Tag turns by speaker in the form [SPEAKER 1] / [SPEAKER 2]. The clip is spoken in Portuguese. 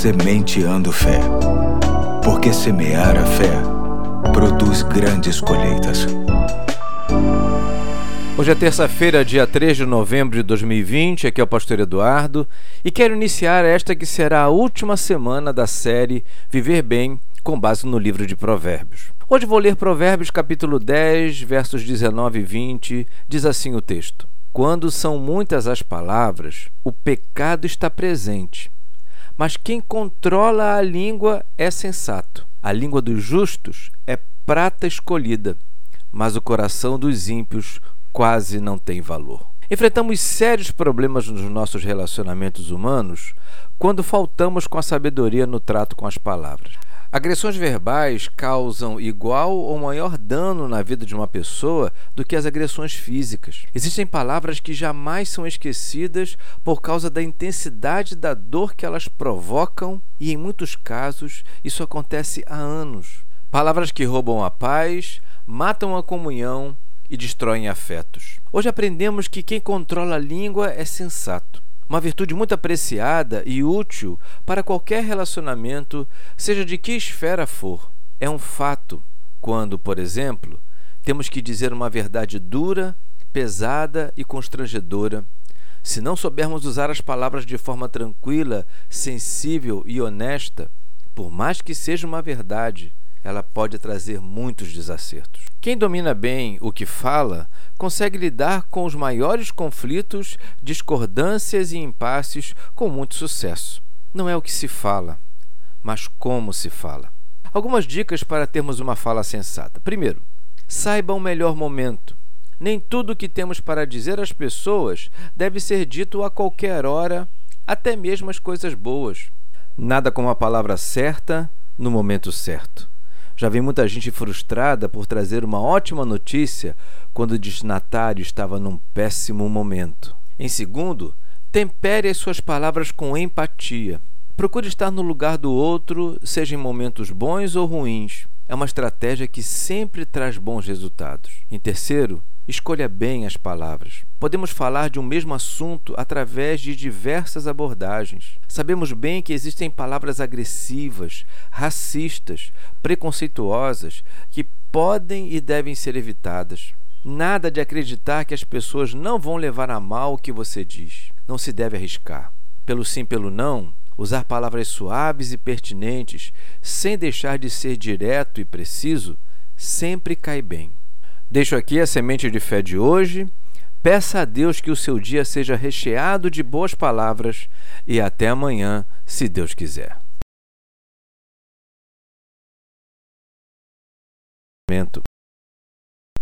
[SPEAKER 1] Sementeando Fé. Porque semear a fé produz grandes colheitas.
[SPEAKER 2] Hoje é terça-feira, dia 3 de novembro de 2020. Aqui é o Pastor Eduardo e quero iniciar esta que será a última semana da série Viver Bem, com base no livro de Provérbios. Hoje vou ler Provérbios capítulo 10, versos 19 e 20. Diz assim o texto: Quando são muitas as palavras, o pecado está presente mas quem controla a língua é sensato. A língua dos justos é prata escolhida, mas o coração dos ímpios quase não tem valor. Enfrentamos sérios problemas nos nossos relacionamentos humanos quando faltamos com a sabedoria no trato com as palavras. Agressões verbais causam igual ou maior dano na vida de uma pessoa do que as agressões físicas. Existem palavras que jamais são esquecidas por causa da intensidade da dor que elas provocam, e em muitos casos isso acontece há anos. Palavras que roubam a paz, matam a comunhão e destroem afetos. Hoje aprendemos que quem controla a língua é sensato uma virtude muito apreciada e útil para qualquer relacionamento, seja de que esfera for. É um fato quando, por exemplo, temos que dizer uma verdade dura, pesada e constrangedora. Se não soubermos usar as palavras de forma tranquila, sensível e honesta, por mais que seja uma verdade, ela pode trazer muitos desacertos. Quem domina bem o que fala consegue lidar com os maiores conflitos, discordâncias e impasses com muito sucesso. Não é o que se fala, mas como se fala. Algumas dicas para termos uma fala sensata. Primeiro, saiba o melhor momento. Nem tudo o que temos para dizer às pessoas deve ser dito a qualquer hora, até mesmo as coisas boas. Nada como a palavra certa no momento certo. Já vi muita gente frustrada por trazer uma ótima notícia quando o destinatário estava num péssimo momento. Em segundo, tempere as suas palavras com empatia. Procure estar no lugar do outro, seja em momentos bons ou ruins. É uma estratégia que sempre traz bons resultados. Em terceiro, Escolha bem as palavras. Podemos falar de um mesmo assunto através de diversas abordagens. Sabemos bem que existem palavras agressivas, racistas, preconceituosas que podem e devem ser evitadas. Nada de acreditar que as pessoas não vão levar a mal o que você diz. Não se deve arriscar. Pelo sim, pelo não, usar palavras suaves e pertinentes, sem deixar de ser direto e preciso, sempre cai bem. Deixo aqui a semente de fé de hoje. Peça a Deus que o seu dia seja recheado de boas palavras e até amanhã, se Deus quiser.